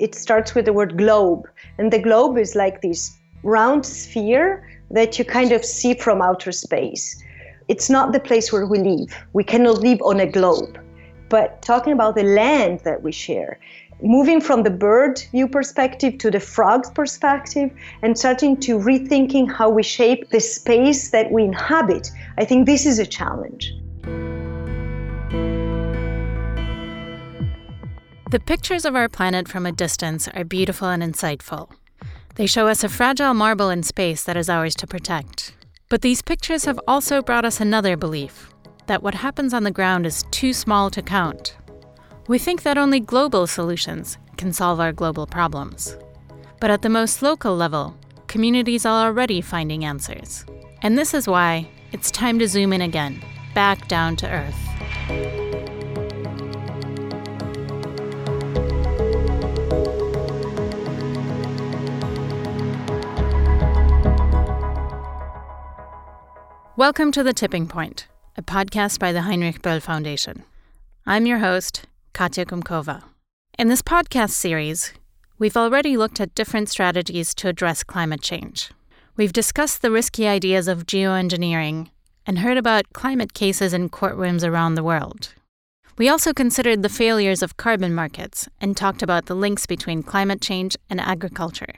it starts with the word globe. And the globe is like this round sphere that you kind of see from outer space. It's not the place where we live. We cannot live on a globe. But talking about the land that we share, moving from the bird view perspective to the frog's perspective and starting to rethinking how we shape the space that we inhabit, I think this is a challenge. The pictures of our planet from a distance are beautiful and insightful. They show us a fragile marble in space that is ours to protect. But these pictures have also brought us another belief that what happens on the ground is too small to count. We think that only global solutions can solve our global problems. But at the most local level, communities are already finding answers. And this is why it's time to zoom in again, back down to Earth. Welcome to The Tipping Point, a podcast by the Heinrich Böll Foundation. I'm your host, Katya Kumkova. In this podcast series, we've already looked at different strategies to address climate change. We've discussed the risky ideas of geoengineering and heard about climate cases in courtrooms around the world. We also considered the failures of carbon markets and talked about the links between climate change and agriculture.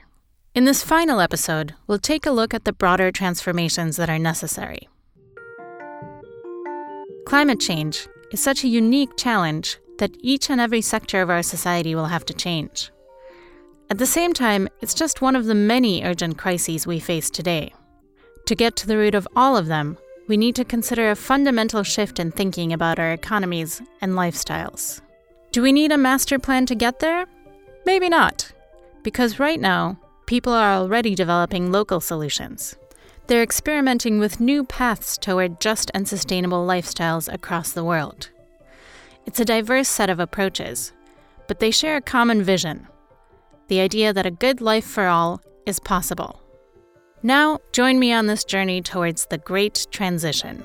In this final episode, we'll take a look at the broader transformations that are necessary. Climate change is such a unique challenge that each and every sector of our society will have to change. At the same time, it's just one of the many urgent crises we face today. To get to the root of all of them, we need to consider a fundamental shift in thinking about our economies and lifestyles. Do we need a master plan to get there? Maybe not, because right now, people are already developing local solutions. They're experimenting with new paths toward just and sustainable lifestyles across the world. It's a diverse set of approaches, but they share a common vision the idea that a good life for all is possible. Now, join me on this journey towards the Great Transition.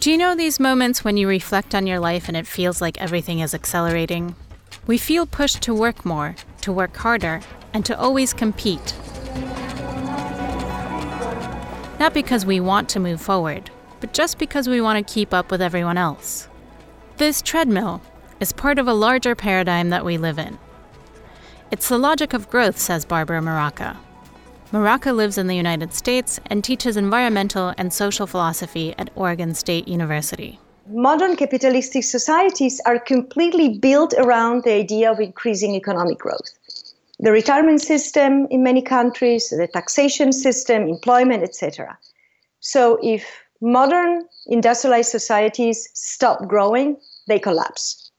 Do you know these moments when you reflect on your life and it feels like everything is accelerating? We feel pushed to work more, to work harder, and to always compete. Not because we want to move forward, but just because we want to keep up with everyone else. This treadmill is part of a larger paradigm that we live in. It's the logic of growth, says Barbara Muraca. Muraca lives in the United States and teaches environmental and social philosophy at Oregon State University modern capitalistic societies are completely built around the idea of increasing economic growth. The retirement system in many countries, the taxation system, employment, etc. So if modern industrialized societies stop growing, they collapse.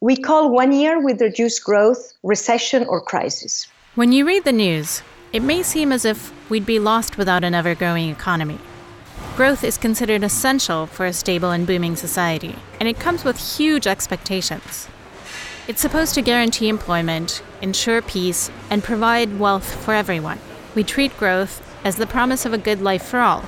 We call one year with reduced growth recession or crisis. When you read the news, it may seem as if we'd be lost without an ever growing economy. Growth is considered essential for a stable and booming society, and it comes with huge expectations. It's supposed to guarantee employment, ensure peace, and provide wealth for everyone. We treat growth as the promise of a good life for all.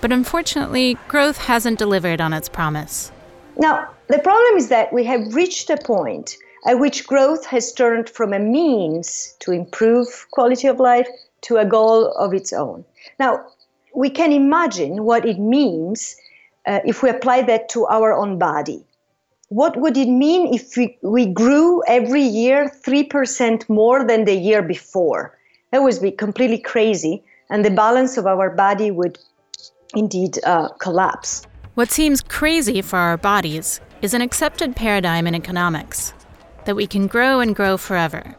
But unfortunately, growth hasn't delivered on its promise. Now, the problem is that we have reached a point at which growth has turned from a means to improve quality of life to a goal of its own. Now, we can imagine what it means uh, if we apply that to our own body. What would it mean if we, we grew every year 3% more than the year before? That would be completely crazy, and the balance of our body would indeed uh, collapse. What seems crazy for our bodies is an accepted paradigm in economics that we can grow and grow forever.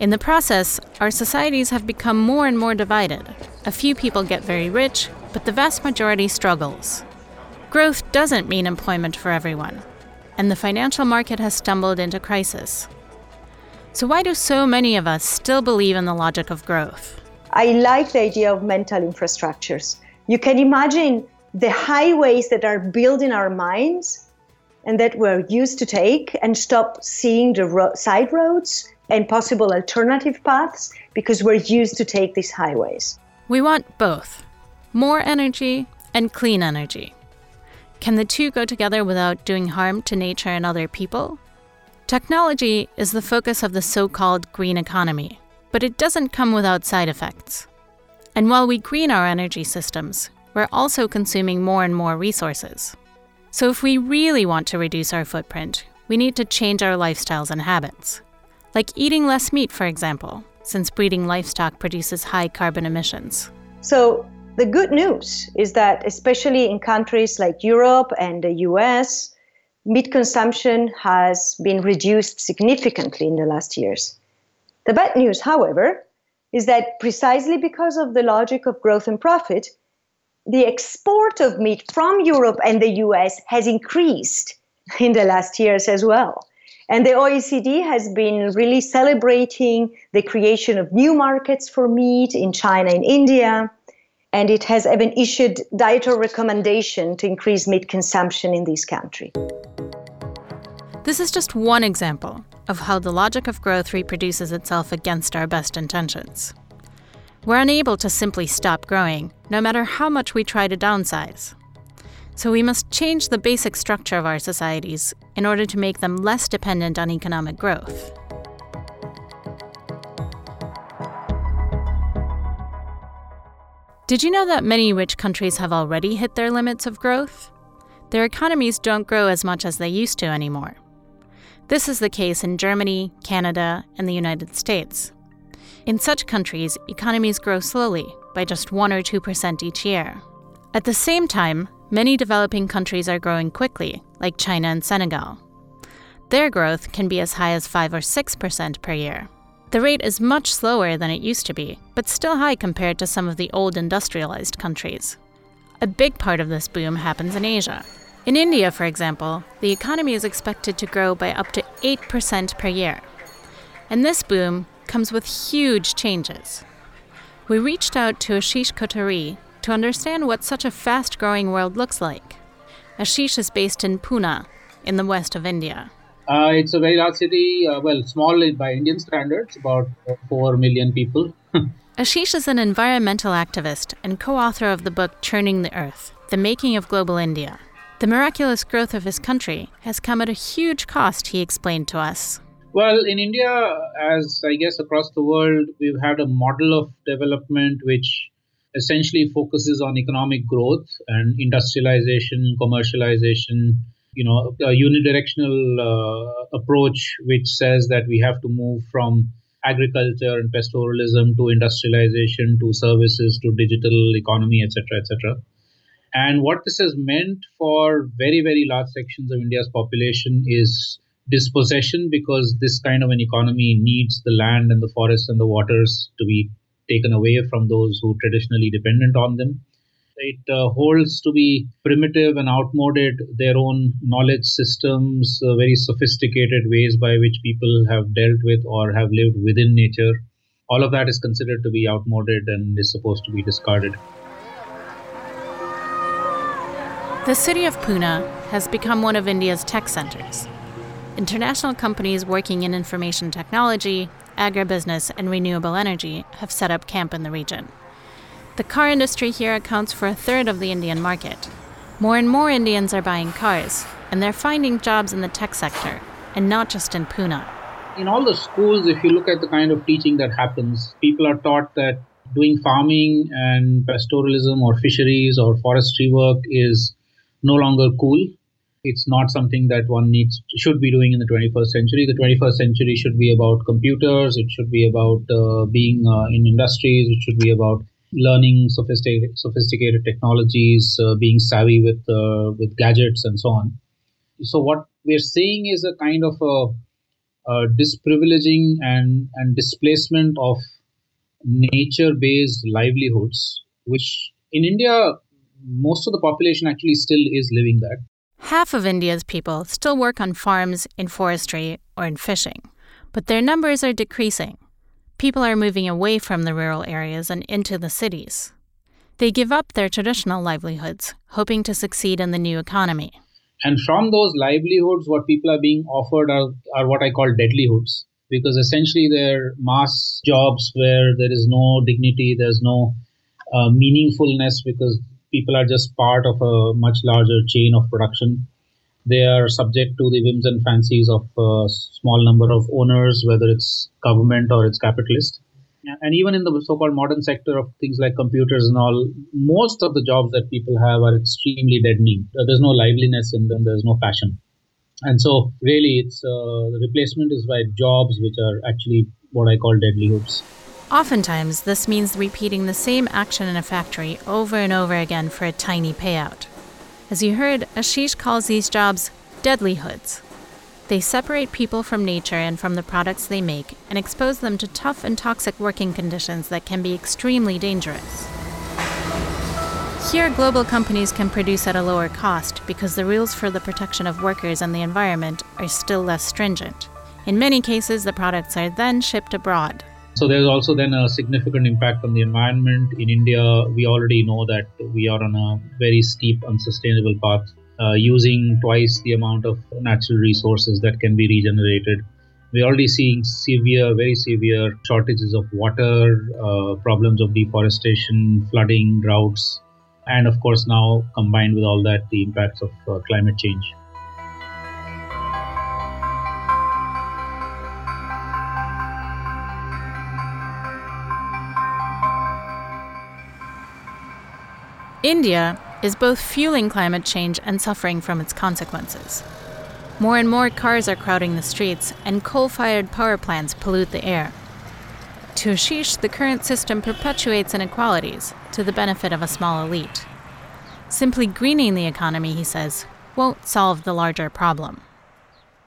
In the process, our societies have become more and more divided. A few people get very rich, but the vast majority struggles. Growth doesn't mean employment for everyone, and the financial market has stumbled into crisis. So, why do so many of us still believe in the logic of growth? I like the idea of mental infrastructures. You can imagine the highways that are built in our minds and that we're used to take and stop seeing the ro- side roads and possible alternative paths because we're used to take these highways. We want both more energy and clean energy. Can the two go together without doing harm to nature and other people? Technology is the focus of the so called green economy, but it doesn't come without side effects. And while we green our energy systems, we're also consuming more and more resources. So, if we really want to reduce our footprint, we need to change our lifestyles and habits. Like eating less meat, for example, since breeding livestock produces high carbon emissions. So, the good news is that, especially in countries like Europe and the US, meat consumption has been reduced significantly in the last years. The bad news, however, is that precisely because of the logic of growth and profit, the export of meat from Europe and the US has increased in the last years as well. And the OECD has been really celebrating the creation of new markets for meat in China and India. And it has even issued dietary recommendation to increase meat consumption in this country. This is just one example of how the logic of growth reproduces itself against our best intentions. We're unable to simply stop growing, no matter how much we try to downsize. So we must change the basic structure of our societies in order to make them less dependent on economic growth. Did you know that many rich countries have already hit their limits of growth? Their economies don't grow as much as they used to anymore. This is the case in Germany, Canada, and the United States. In such countries, economies grow slowly, by just 1 or 2% each year. At the same time, many developing countries are growing quickly, like China and Senegal. Their growth can be as high as 5 or 6% per year. The rate is much slower than it used to be, but still high compared to some of the old industrialized countries. A big part of this boom happens in Asia, in India, for example, the economy is expected to grow by up to 8% per year. And this boom comes with huge changes. We reached out to Ashish Kothari to understand what such a fast growing world looks like. Ashish is based in Pune, in the west of India. Uh, it's a very large city, uh, well, small by Indian standards, about 4 million people. Ashish is an environmental activist and co author of the book Churning the Earth The Making of Global India. The miraculous growth of his country has come at a huge cost, he explained to us. Well, in India, as I guess across the world, we've had a model of development which essentially focuses on economic growth and industrialization, commercialization, you know, a unidirectional uh, approach which says that we have to move from agriculture and pastoralism to industrialization to services to digital economy, etc., etc. And what this has meant for very, very large sections of India's population is dispossession because this kind of an economy needs the land and the forests and the waters to be taken away from those who traditionally dependent on them. It uh, holds to be primitive and outmoded their own knowledge systems, uh, very sophisticated ways by which people have dealt with or have lived within nature. All of that is considered to be outmoded and is supposed to be discarded. The city of Pune has become one of India's tech centers. International companies working in information technology, agribusiness, and renewable energy have set up camp in the region. The car industry here accounts for a third of the Indian market. More and more Indians are buying cars, and they're finding jobs in the tech sector, and not just in Pune. In all the schools, if you look at the kind of teaching that happens, people are taught that doing farming and pastoralism or fisheries or forestry work is no longer cool. It's not something that one needs should be doing in the 21st century. The 21st century should be about computers. It should be about uh, being uh, in industries. It should be about learning sophisticated sophisticated technologies, uh, being savvy with uh, with gadgets and so on. So what we're seeing is a kind of a, a disprivileging and and displacement of nature-based livelihoods, which in India most of the population actually still is living that. Half of India's people still work on farms, in forestry, or in fishing, but their numbers are decreasing. People are moving away from the rural areas and into the cities. They give up their traditional livelihoods, hoping to succeed in the new economy. And from those livelihoods, what people are being offered are, are what I call deadlihoods, because essentially they're mass jobs where there is no dignity, there's no uh, meaningfulness, because people are just part of a much larger chain of production. They are subject to the whims and fancies of a small number of owners, whether it's government or it's capitalist. And even in the so called modern sector of things like computers and all, most of the jobs that people have are extremely deadening. There's no liveliness in them, there's no passion. And so, really, it's uh, the replacement is by jobs which are actually what I call deadlihoods. Oftentimes, this means repeating the same action in a factory over and over again for a tiny payout. As you heard, Ashish calls these jobs deadlihoods. They separate people from nature and from the products they make and expose them to tough and toxic working conditions that can be extremely dangerous. Here, global companies can produce at a lower cost because the rules for the protection of workers and the environment are still less stringent. In many cases, the products are then shipped abroad, so there's also then a significant impact on the environment. In India, we already know that we are on a very steep, unsustainable path, uh, using twice the amount of natural resources that can be regenerated. We're already seeing severe, very severe shortages of water, uh, problems of deforestation, flooding, droughts, and of course, now combined with all that, the impacts of uh, climate change. India is both fueling climate change and suffering from its consequences. More and more cars are crowding the streets, and coal fired power plants pollute the air. To Ashish, the current system perpetuates inequalities to the benefit of a small elite. Simply greening the economy, he says, won't solve the larger problem.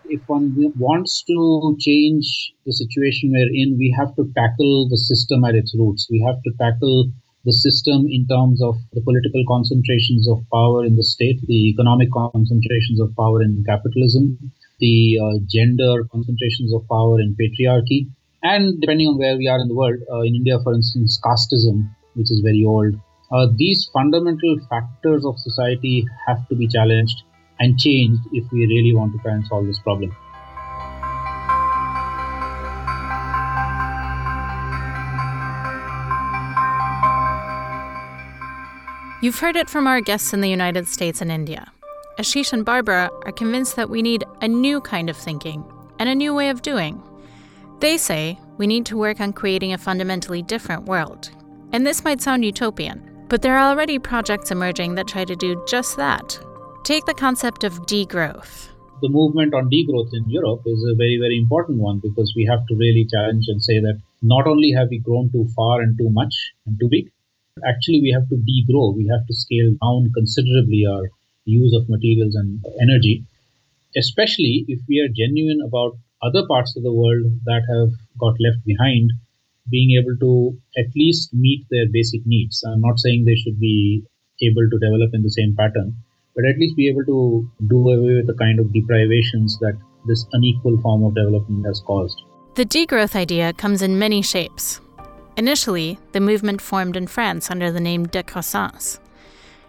If one wants to change the situation we're in, we have to tackle the system at its roots. We have to tackle the system in terms of the political concentrations of power in the state, the economic concentrations of power in capitalism, the uh, gender concentrations of power in patriarchy, and depending on where we are in the world, uh, in India, for instance, casteism, which is very old. Uh, these fundamental factors of society have to be challenged and changed if we really want to try and solve this problem. You've heard it from our guests in the United States and India. Ashish and Barbara are convinced that we need a new kind of thinking and a new way of doing. They say we need to work on creating a fundamentally different world. And this might sound utopian, but there are already projects emerging that try to do just that. Take the concept of degrowth. The movement on degrowth in Europe is a very, very important one because we have to really challenge and say that not only have we grown too far and too much and too big, Actually, we have to degrow. We have to scale down considerably our use of materials and energy, especially if we are genuine about other parts of the world that have got left behind being able to at least meet their basic needs. I'm not saying they should be able to develop in the same pattern, but at least be able to do away with the kind of deprivations that this unequal form of development has caused. The degrowth idea comes in many shapes. Initially, the movement formed in France under the name décroissance.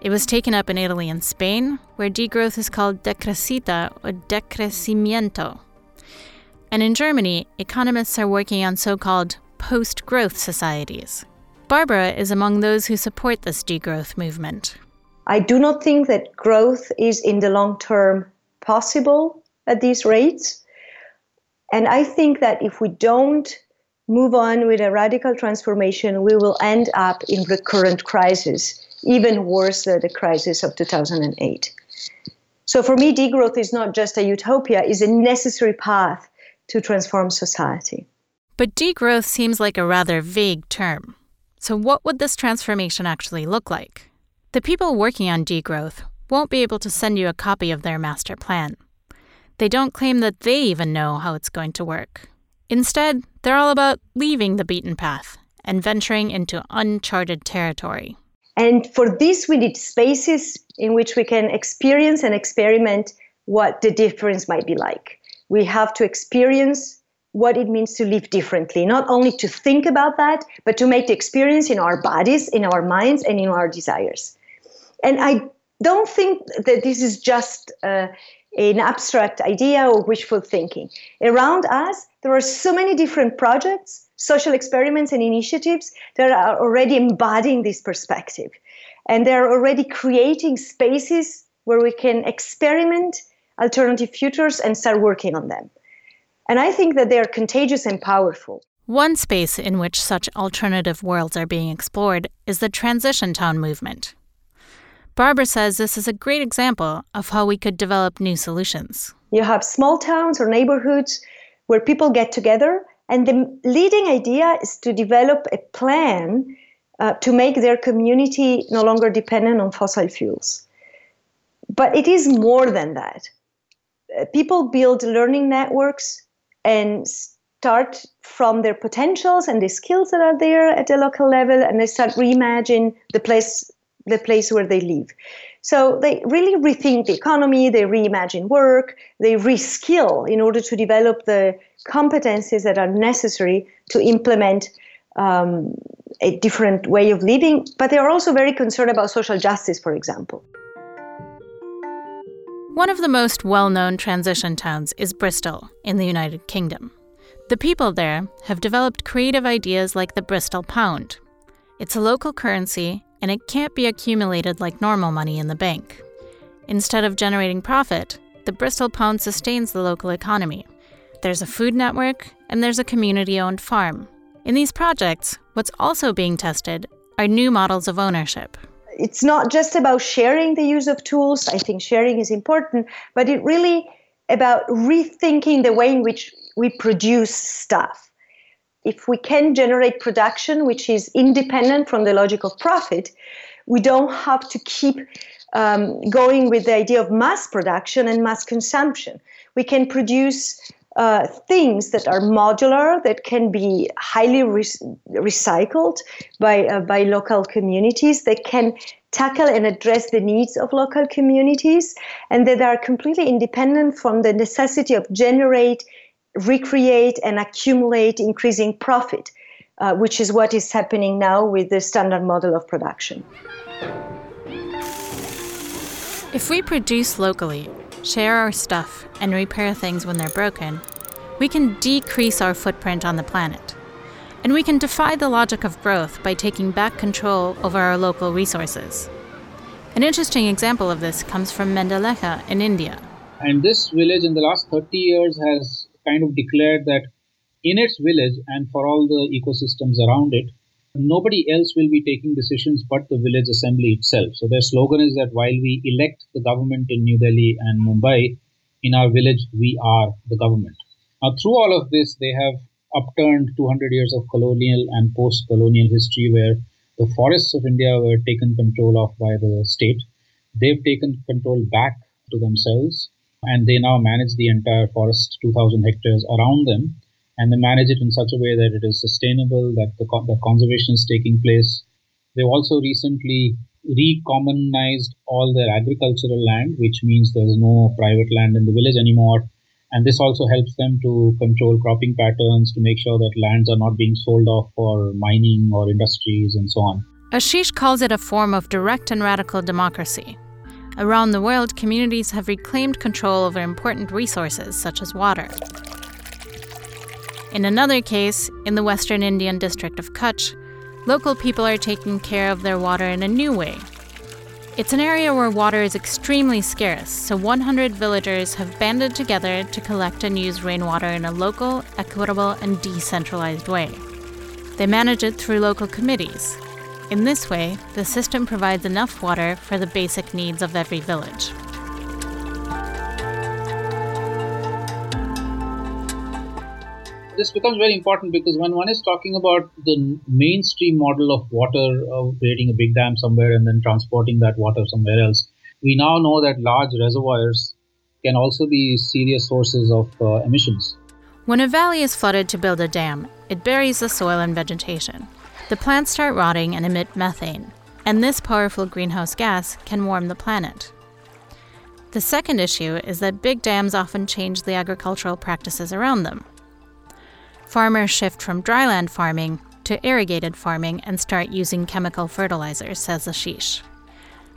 It was taken up in Italy and Spain, where degrowth is called decrescita or decrecimiento. And in Germany, economists are working on so called post growth societies. Barbara is among those who support this degrowth movement. I do not think that growth is in the long term possible at these rates. And I think that if we don't move on with a radical transformation, we will end up in recurrent crisis, even worse than the crisis of 2008. So for me, degrowth is not just a utopia, it's a necessary path to transform society. But degrowth seems like a rather vague term. So what would this transformation actually look like? The people working on degrowth won't be able to send you a copy of their master plan. They don't claim that they even know how it's going to work. Instead, they're all about leaving the beaten path and venturing into uncharted territory. And for this, we need spaces in which we can experience and experiment what the difference might be like. We have to experience what it means to live differently, not only to think about that, but to make the experience in our bodies, in our minds, and in our desires. And I don't think that this is just uh, an abstract idea or wishful thinking. Around us, there are so many different projects, social experiments, and initiatives that are already embodying this perspective. And they're already creating spaces where we can experiment alternative futures and start working on them. And I think that they are contagious and powerful. One space in which such alternative worlds are being explored is the transition town movement. Barbara says this is a great example of how we could develop new solutions. You have small towns or neighborhoods where people get together, and the leading idea is to develop a plan uh, to make their community no longer dependent on fossil fuels. But it is more than that. Uh, people build learning networks and start from their potentials and the skills that are there at the local level and they start reimagine the place the place where they live so they really rethink the economy they reimagine work they reskill in order to develop the competencies that are necessary to implement um, a different way of living but they are also very concerned about social justice for example one of the most well known transition towns is Bristol in the United Kingdom. The people there have developed creative ideas like the Bristol pound. It's a local currency and it can't be accumulated like normal money in the bank. Instead of generating profit, the Bristol pound sustains the local economy. There's a food network and there's a community owned farm. In these projects, what's also being tested are new models of ownership. It's not just about sharing the use of tools. I think sharing is important, but it really about rethinking the way in which we produce stuff. If we can generate production which is independent from the logic of profit, we don't have to keep um, going with the idea of mass production and mass consumption. We can produce uh, things that are modular, that can be highly re- recycled by, uh, by local communities, that can tackle and address the needs of local communities, and that are completely independent from the necessity of generate recreate and accumulate increasing profit, uh, which is what is happening now with the standard model of production. If we produce locally, share our stuff, and repair things when they're broken, we can decrease our footprint on the planet. And we can defy the logic of growth by taking back control over our local resources. An interesting example of this comes from Mendha Lekha in India. And this village in the last 30 years has kind of declared that in its village and for all the ecosystems around it, nobody else will be taking decisions but the village assembly itself. So their slogan is that while we elect the government in New Delhi and Mumbai, in our village we are the government. Now, through all of this, they have upturned 200 years of colonial and post colonial history where the forests of India were taken control of by the state. They've taken control back to themselves and they now manage the entire forest, 2,000 hectares around them, and they manage it in such a way that it is sustainable, that the that conservation is taking place. They've also recently recommunized all their agricultural land, which means there's no private land in the village anymore. And this also helps them to control cropping patterns to make sure that lands are not being sold off for mining or industries and so on. Ashish calls it a form of direct and radical democracy, Around the world, communities have reclaimed control over important resources such as water. In another case, in the western Indian district of Kutch, local people are taking care of their water in a new way. It's an area where water is extremely scarce, so 100 villagers have banded together to collect and use rainwater in a local, equitable, and decentralized way. They manage it through local committees, in this way, the system provides enough water for the basic needs of every village. This becomes very important because when one is talking about the mainstream model of water, of creating a big dam somewhere and then transporting that water somewhere else, we now know that large reservoirs can also be serious sources of uh, emissions. When a valley is flooded to build a dam, it buries the soil and vegetation. The plants start rotting and emit methane, and this powerful greenhouse gas can warm the planet. The second issue is that big dams often change the agricultural practices around them. Farmers shift from dryland farming to irrigated farming and start using chemical fertilizers, says Ashish.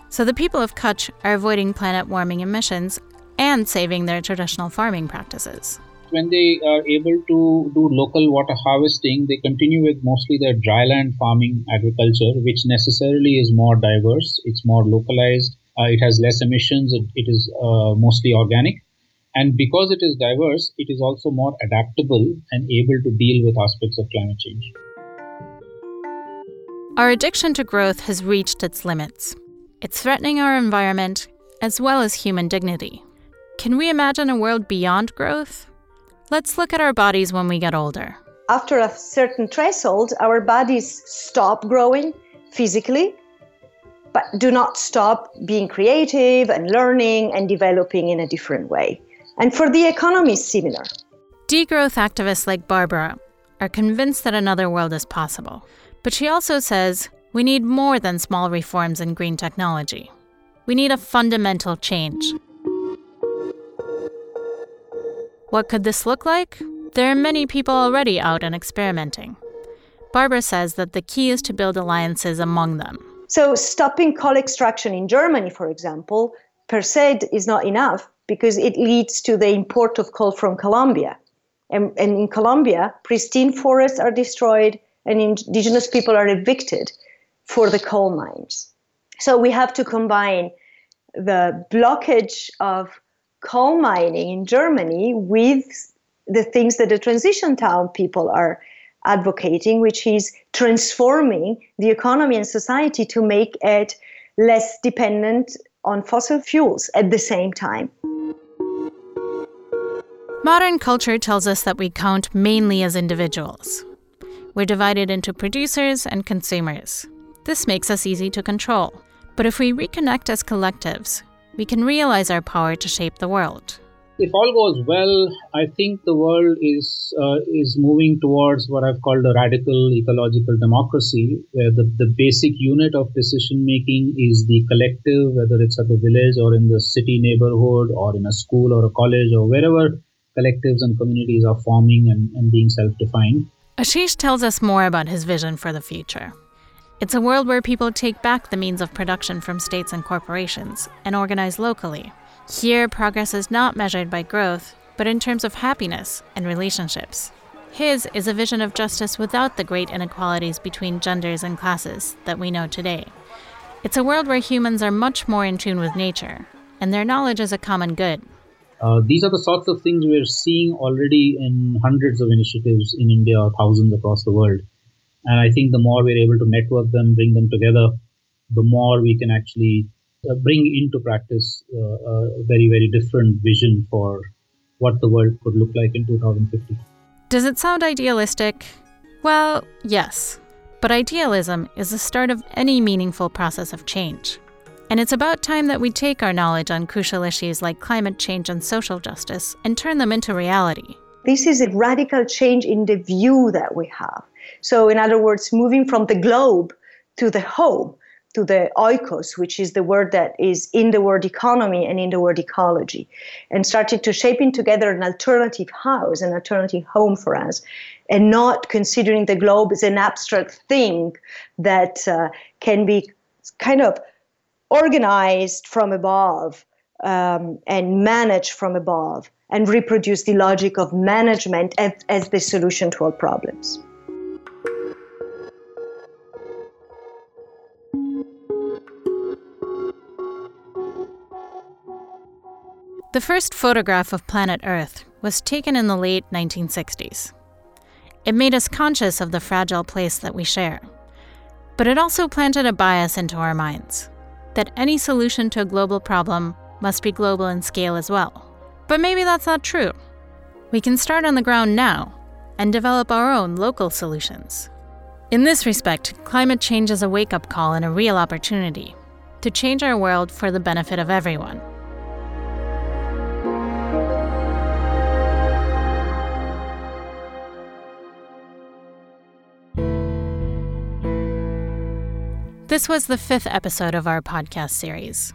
So the people of Kutch are avoiding planet warming emissions and saving their traditional farming practices. When they are able to do local water harvesting, they continue with mostly their dryland farming agriculture, which necessarily is more diverse, it's more localized, uh, it has less emissions, it, it is uh, mostly organic. And because it is diverse, it is also more adaptable and able to deal with aspects of climate change. Our addiction to growth has reached its limits. It's threatening our environment as well as human dignity. Can we imagine a world beyond growth? Let's look at our bodies when we get older. After a certain threshold, our bodies stop growing physically, but do not stop being creative and learning and developing in a different way. And for the economy, similar. Degrowth activists like Barbara are convinced that another world is possible. But she also says we need more than small reforms in green technology. We need a fundamental change. What could this look like? There are many people already out and experimenting. Barbara says that the key is to build alliances among them. So, stopping coal extraction in Germany, for example, per se is not enough because it leads to the import of coal from Colombia. And, and in Colombia, pristine forests are destroyed and indigenous people are evicted for the coal mines. So we have to combine the blockage of coal mining in Germany with the things that the transition town people are advocating, which is transforming the economy and society to make it less dependent on fossil fuels at the same time. Modern culture tells us that we count mainly as individuals. We're divided into producers and consumers. This makes us easy to control. But if we reconnect as collectives, we can realize our power to shape the world. If all goes well, I think the world is uh, is moving towards what I've called a radical ecological democracy, where the, the basic unit of decision making is the collective, whether it's at the village or in the city neighborhood or in a school or a college or wherever collectives and communities are forming and, and being self defined. Ashish tells us more about his vision for the future. It's a world where people take back the means of production from states and corporations and organize locally. Here, progress is not measured by growth, but in terms of happiness and relationships. His is a vision of justice without the great inequalities between genders and classes that we know today. It's a world where humans are much more in tune with nature, and their knowledge is a common good. Uh, these are the sorts of things we're seeing already in hundreds of initiatives in India thousands across the world. And I think the more we're able to network them, bring them together, the more we can actually uh, bring into practice uh, a very, very different vision for what the world could look like in 2050. Does it sound idealistic? Well, yes. But idealism is the start of any meaningful process of change. And it's about time that we take our knowledge on crucial issues like climate change and social justice and turn them into reality. This is a radical change in the view that we have. So, in other words, moving from the globe to the home, to the oikos, which is the word that is in the word economy and in the word ecology, and starting to shaping together an alternative house, an alternative home for us, and not considering the globe as an abstract thing that uh, can be kind of organized from above um, and managed from above and reproduce the logic of management as, as the solution to all problems. The first photograph of planet Earth was taken in the late 1960s. It made us conscious of the fragile place that we share, but it also planted a bias into our minds that any solution to a global problem must be global in scale as well. But maybe that's not true. We can start on the ground now and develop our own local solutions. In this respect, climate change is a wake up call and a real opportunity to change our world for the benefit of everyone. This was the fifth episode of our podcast series.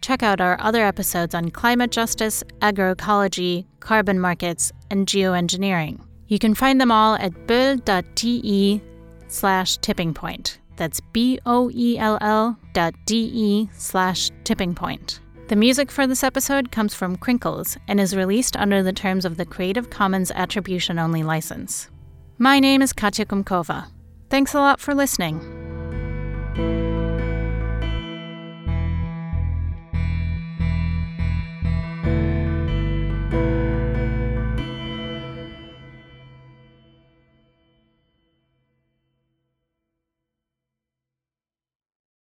Check out our other episodes on climate justice, agroecology, carbon markets, and geoengineering. You can find them all at boell.de slash tipping point. That's B O E L L dot D E slash tipping point. The music for this episode comes from Crinkles and is released under the terms of the Creative Commons Attribution Only license. My name is Katya Kumkova. Thanks a lot for listening.